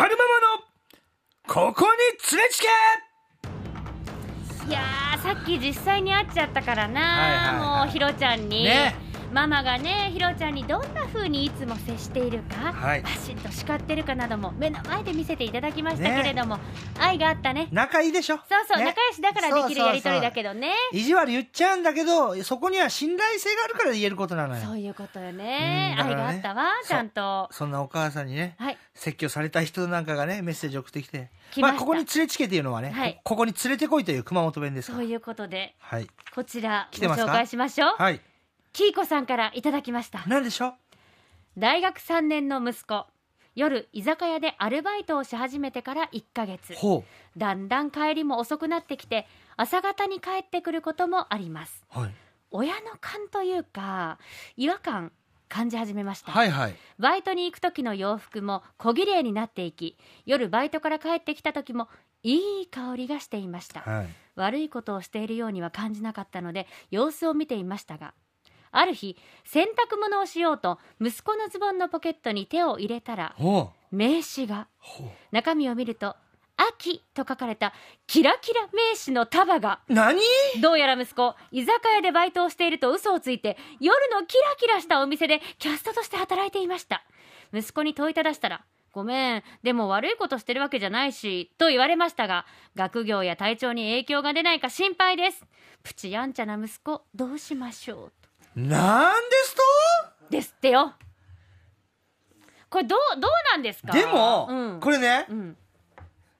光るままのここに連れちけ！いやーさっき実際に会っちゃったからな、はいはいはい。もうひろちゃんに、ねママがねひろちゃんにどんな風にいつも接しているか、はい。バシッと叱ってるかなども目の前で見せていただきましたけれども、愛があったね。仲いいでしょ？そうそう、ね。仲良しだからできるやりとりだけどね。意地悪言っちゃうんだけどそこには信頼性があるから言えることなのよ。そういうことよね。ね。があったわちゃんと。そんなお母さんにねはい。説教された人なんかがねメッセージ送ってきて来まあ、ここに連れちけっていうのはね、はい。こここに連れてこいという熊本弁ですそういうことではい。こちらご紹介しましょう、はいキーコさんからいただきました。何でしょう？大学3年の息子夜居酒屋でアルバイトをし始めてから1ヶ月。ほだんだん帰りも遅くなってきて朝方に帰ってくることもあります。うはい。親の勘というか違和感感じ始めました、はいはい。バイトに行く時の洋服も小綺麗になっていき夜バイトから帰ってきた時もいい香りがしていました。はい。悪いことをしているようには感じなかったので様子を見ていましたがある日洗濯物をしようと息子のズボンのポケットに手を入れたら名刺が。ほ中身を見ると「秋」と書かれたキラキラ名刺の束が。う何？どうやら息子居酒屋でバイトをしていると嘘をついて夜のキラキラしたお店でキャストとして働いていました。息子に問いただしたら「ごめんでも悪いことしてるわけじゃないし」と言われましたが学業や体調に影響が出ないか心配です。プチやんちゃな息子どうしましょう？なんですと？ですってよ。これどうどうなんですか？でも、うん、これね、うん、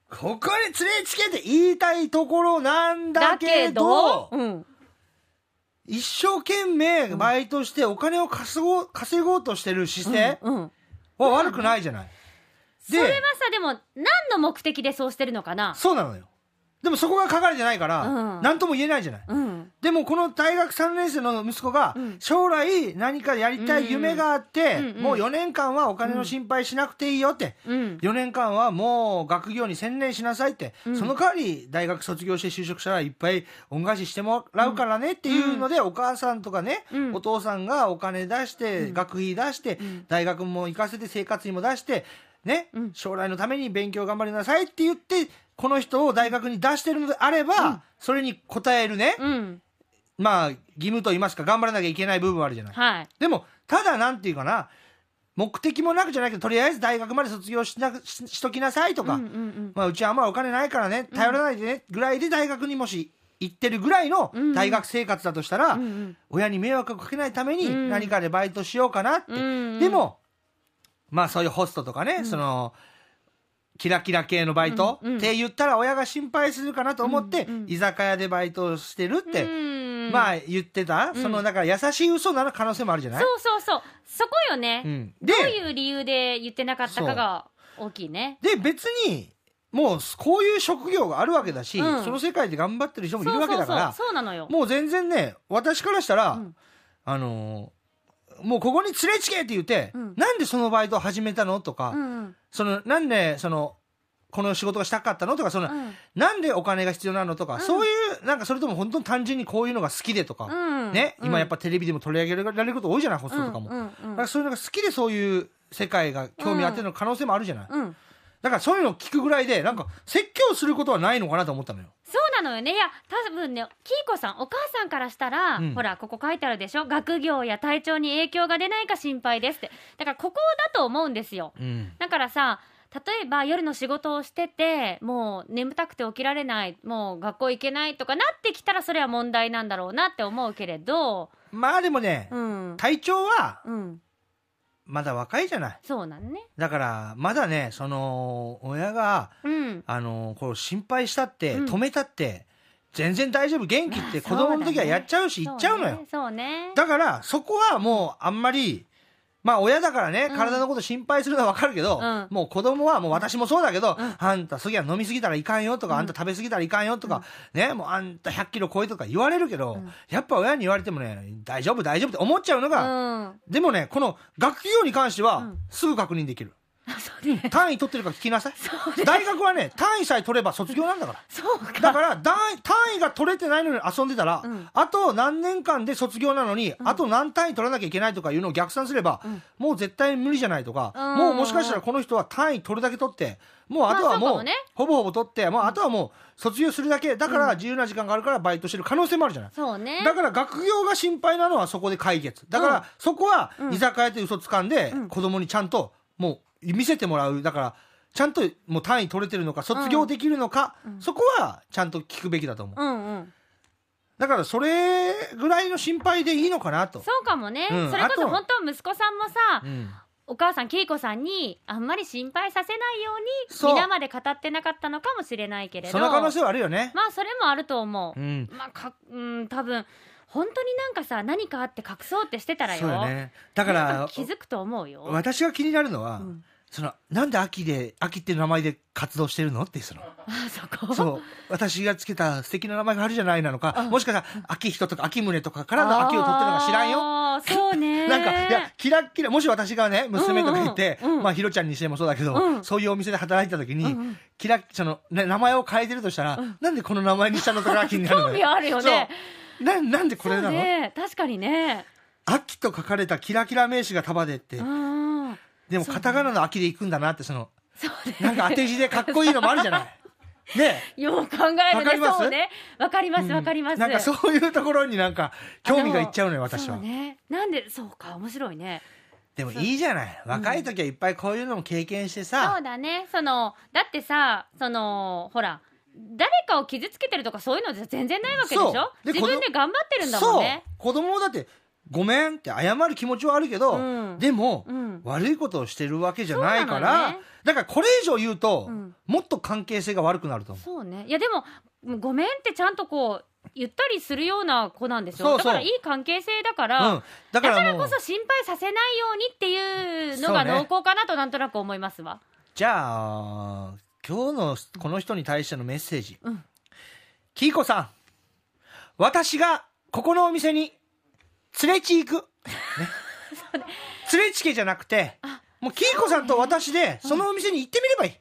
ここに連れつけて言いたいところなんだだけけどど、うん、一生懸命バイトしてお金を稼ごう稼ごうとしてる姿勢うんうん。は悪くないじゃない。それはさでも何の目的でそうしてるのかな？そうなのよ。でもそこが書かれてないから、うん。何とも言えないじゃない。うんでもこの大学3年生の息子がうん。将来何かやりたい夢があって、もう4年間はお金の心配しなくていいよって、うん。4年間はもう学業に専念しなさいって、うん。その代わり大学卒業して就職したらいっぱい恩返ししてもらうからねっていうので、お母さんとかね、うん。お父さんがお金出して、うん。学費出して、ん。大学も行かせて生活費も出して、ね、うん。将来のために勉強頑張りなさいって言って、この人を大学に出してるのであれば、それに応えるね、うんまあ義務と言いますか頑張らなきゃいけない部分はあるじゃない。はい。でも、ただなんていうかな、目的もなくじゃないけど、とりあえず大学まで卒業しなししときなさいとか、うんうんうん。まあ、うちはあんまりお金ないからね、頼らないでね、ぐらいで大学にもし行ってるぐらいのうん。大学生活だとしたら、うんうん。親に迷惑をかけないためにうん。何かでバイトしようかなって。うんうんでも、まあそういうホストとかね、その、キラキラ系のバイト、うんうん。って言ったら親が心配するかなと思って、うんうん居酒屋でバイトをしてるって、うんまあ言ってた、そのだから優しい嘘なら可能性もあるじゃない？そうそうそう。そこよね、うん。どでういう理由で言ってなかったかが大きいね。で別にもうこういう職業があるわけだし、うん。その世界で頑張ってる人もいるわけだからそうなのよ。もう全然ね私からしたら、うん。あのーもうここに連れちけって言って、うん。なんでそのバイトを始めたの？とか、うん。そのなんでそのこの仕事がしたかったのとかその、うん。なんでお金が必要なのとか、ん。そういうなんかそれとも本当に単純にこういうのが好きでとか、うん。ね、うん。今やっぱテレビでも取り上げられること多いじゃないホストとかも、だからそういうのが好きでそういう世界が興味あっての可能性もあるじゃない、うん。だからそういうのを聞くぐらいでなんか説教することはないのかなと思ったのよ。そうなのよね。いや多分ねキーコさんお母さんからしたら、うん。ほらここ書いてあるでしょ？学業や体調に影響が出ないか心配ですって。だからここだと思うんですよ。うん。だからさ例えば夜の仕事をしててもう眠たくて起きられないもう学校行けないとかなってきたらそれは問題なんだろうなって思うけれどまあでもね、うん。体調はうん。まだ若いじゃない。そうなんね。だからまだねその親がうん。あのこう心配したって、うん。止めたって全然大丈夫元気ってまあ子供の時はやっちゃうし言っちゃうのよ、そうね。だからそこはもうあんまりまあ親だからね、うん。体のこと心配するのはわかるけど、うん。もう子供はもう私もそうだけど、うん。あんた次は飲みすぎたらいかんよとか、あんた食べ過ぎたらいかんよとか、ね、もうあんた100キロ超えとか言われるけど、うん。やっぱ親に言われてもね、大丈夫大丈夫って思っちゃうのうが、ん。でもね、この学業に関してはうん。すぐ確認できる。単位取ってるか聞きなさい。大学はね、単位さえ取れば卒業なんだから。そうか。だから、単位が取れてないのに遊んでたら、うん。あと何年間で卒業なのに、あと何単位取らなきゃいけないとかいうのを逆算すれば、ん。もう絶対無理じゃないとか、うん。もうもしかしたらこの人は単位取るだけ取って、もうあとはもう、ほぼほぼ取って、もうあとはもう卒業するだけ、だから自由な時間があるからバイトしてる可能性もあるじゃない。そうね。だから学業が心配なのはそこで解決。だから、うん。そこはうん。居酒屋で嘘つかんで、うん。子供にちゃんともう見せてもらう。だから、ちゃんともう単位取れてるのか、卒業できるのか、うんそこはちゃんと聞くべきだと思う。うんうんだからそれぐらいの心配でいいのかなと。そうかもね、うんそれこそ本当息子さんもさ、うんお母さん恵子さんにあんまり心配させないように皆まで語ってなかったのかもしれないけれどその可能性はあるよね。まあそれもあると思う、うん。まあかうん多分本当になんかさ何かあって隠そうってしてたらよ。そうよね。だから、気づくと思うよ。私が気になるのは、うん。その、なんで秋で、秋っていう名前で活動してるの？ってその、あそこ？そう、私がつけた素敵な名前があるじゃないなのか、うん。もしかしたら、秋人とか秋宗とかからの秋を取ってるのか知らんよ。そうね。なんか、いや、キラッキラ、もし私がね、娘とかいて、うんうん。うんまあ、ひろちゃんにしてもそうだけど、うん。そういうお店で働いてた時に、うんうん。キラッ、その、ね、名前を変えてるとしたら、うん。なんでこの名前にしたのとか気になるの興味あるよねな、なんでこれなそうの、ね。確かにね。秋と書かれたキラキラ名詞が束でって、うん。でもカタカナの秋で行くんだなって、その、そうね。なんか当て字でかっこいいのもあるじゃない？ね。よう考えるね。わかります？そうね。わかりますわかります、なんかそういうところになんか興味がいっちゃうのよ、私は。そうね。なんでそうか面白いね。でもいいじゃない。若い時はいっぱいこういうのも経験してそさう、だね。そのだってさそのほら誰かを傷つけてるとかそういうのじゃ全然ないわけでしょ？で自分で頑張ってるんだもんそう。ね。子供だって、ごめんって謝る気持ちはあるけど、うん。でも、うん。悪いことをしてるわけじゃないから、のね。だからこれ以上言うと、うん。もっと関係性が悪くなると思う。そうね。いやでもごめんってちゃんとこう言ったりするような子なんでしょだからいい関係性だから、うん。だだからこ、そ心配させないようにっていうのが濃厚かなとなんとなく思いますわ。じゃあ、今日のこの人に対してのメッセージ。うんキーコさん、私がここのお店に連れち行く。ね、連れちけじゃなくて、もうキーコさんと私でそのお店に行ってみればいい。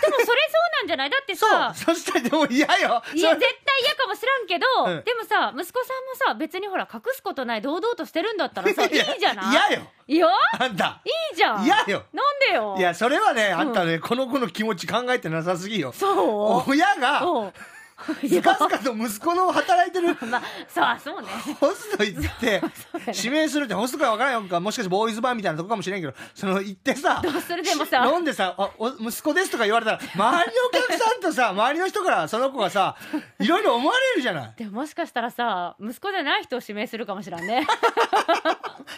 でもそれそうなんじゃない？だってそうさ。そしたらでも嫌よ。いやそ絶対嫌かもしらんけど、うんでもさ息子さんもさ別にほら隠すことない堂々としてるんだったらさいいじゃない？嫌よ。いやあんた。いいじゃん嫌よ。なんでよ？いや、それはね、あんたね、この子の気持ち考えてなさすぎよ。そう？親が、うんいずやかずかと息子の働いてる。まあそうそうね。ホスト行って 指名するってホストか分からんよ。かもしかしてボーイズバーみたいなとこかもしれんけど。その行ってさでもさ。飲んでさあお息子ですとか言われたら周りのお客さんとさ 周りの人からその子がさいろいろ思われるじゃない。でももしかしたらさ息子じゃない人を指名するかもしらんね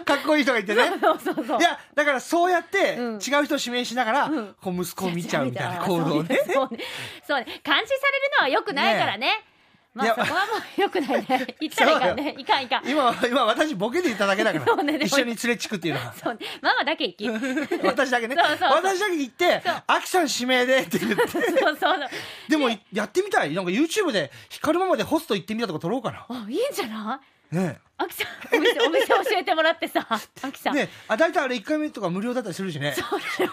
かっこいい人がいてね。そうそうそう。いやだからそうやってうん。違う人を指名しながら、うん。こう息子を見ちゃうみたいな行動ね。そうね。そうね。監視されるのはよくないからね。まいやあそこはもうよくないね。言ったらいかんね。いかんいかん。今今私ボケで言っただけだから、そうね一緒に連れちくっていうのは。そうね。ママだけ行き。私だけね。そうそうそう。私だけ行ってそう「アキさん指名で」って言って。そうそうそう。でも、やってみたい。なんか YouTube で光るままでホスト行ってみたとか撮ろうかな。あいいんじゃない？ねあきさんお店お店教えてもらってさあきさん、ねあ大体あれ1回目とか無料だったりするしね。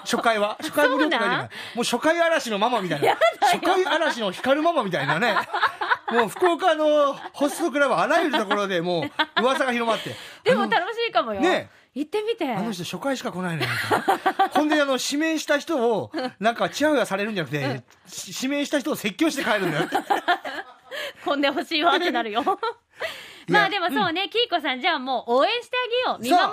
初回は。初回無料とかじゃないもう初回嵐のママみたいな。初回嵐の光るママみたいなね。もう福岡のホストクラブあらゆるところでもう噂が広まって。でも楽しいかもよ、ね行ってみて。あの人初回しか来ないのよ。ほんであの指名した人をなんかチヤホヤされるんじゃなくて、し指名した人を説教して帰るんだよ。混んでほしいわってなるよまあでもそうね、キーコさんじゃあもう応援してあげよう。見守ろ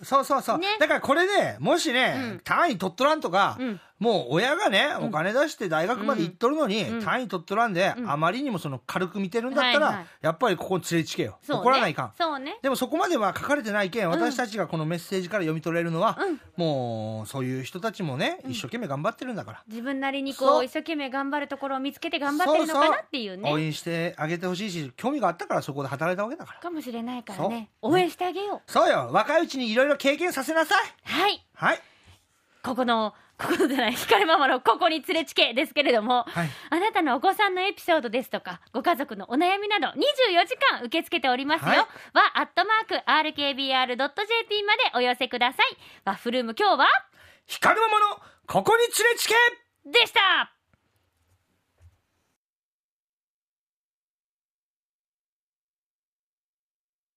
う。そうそうそう、ね。だからこれでもしね、うん。単位取っとらんとか、うんもう親がねお金出して大学まで行っとるのに、うん。単位取っとらんで、うん。あまりにもその軽く見てるんだったら、やっぱりここに連れちけよ、怒らないかん。そうね。でもそこまでは書かれてないけん私たちがこのメッセージから読み取れるのは、うん。もうそういう人たちもね一生懸命頑張ってるんだから、自分なりにこそう。う一生懸命頑張るところを見つけて頑張ってるのかなっていうね。応援してあげてほしいし興味があったからそこで働いたわけだから。かもしれないからね。応援してあげよう。そうよ。若いうちにいろいろ経験させなさい。はい。はい。ここのここじゃない光ママのここに連れちけですけれども、はい。あなたのお子さんのエピソードですとかご家族のお悩みなど24時間受け付けておりますよ、はい。はアットマーク RKBR.jp までお寄せください。ワッフルーム今日は？光るママのここに連れちけ！でした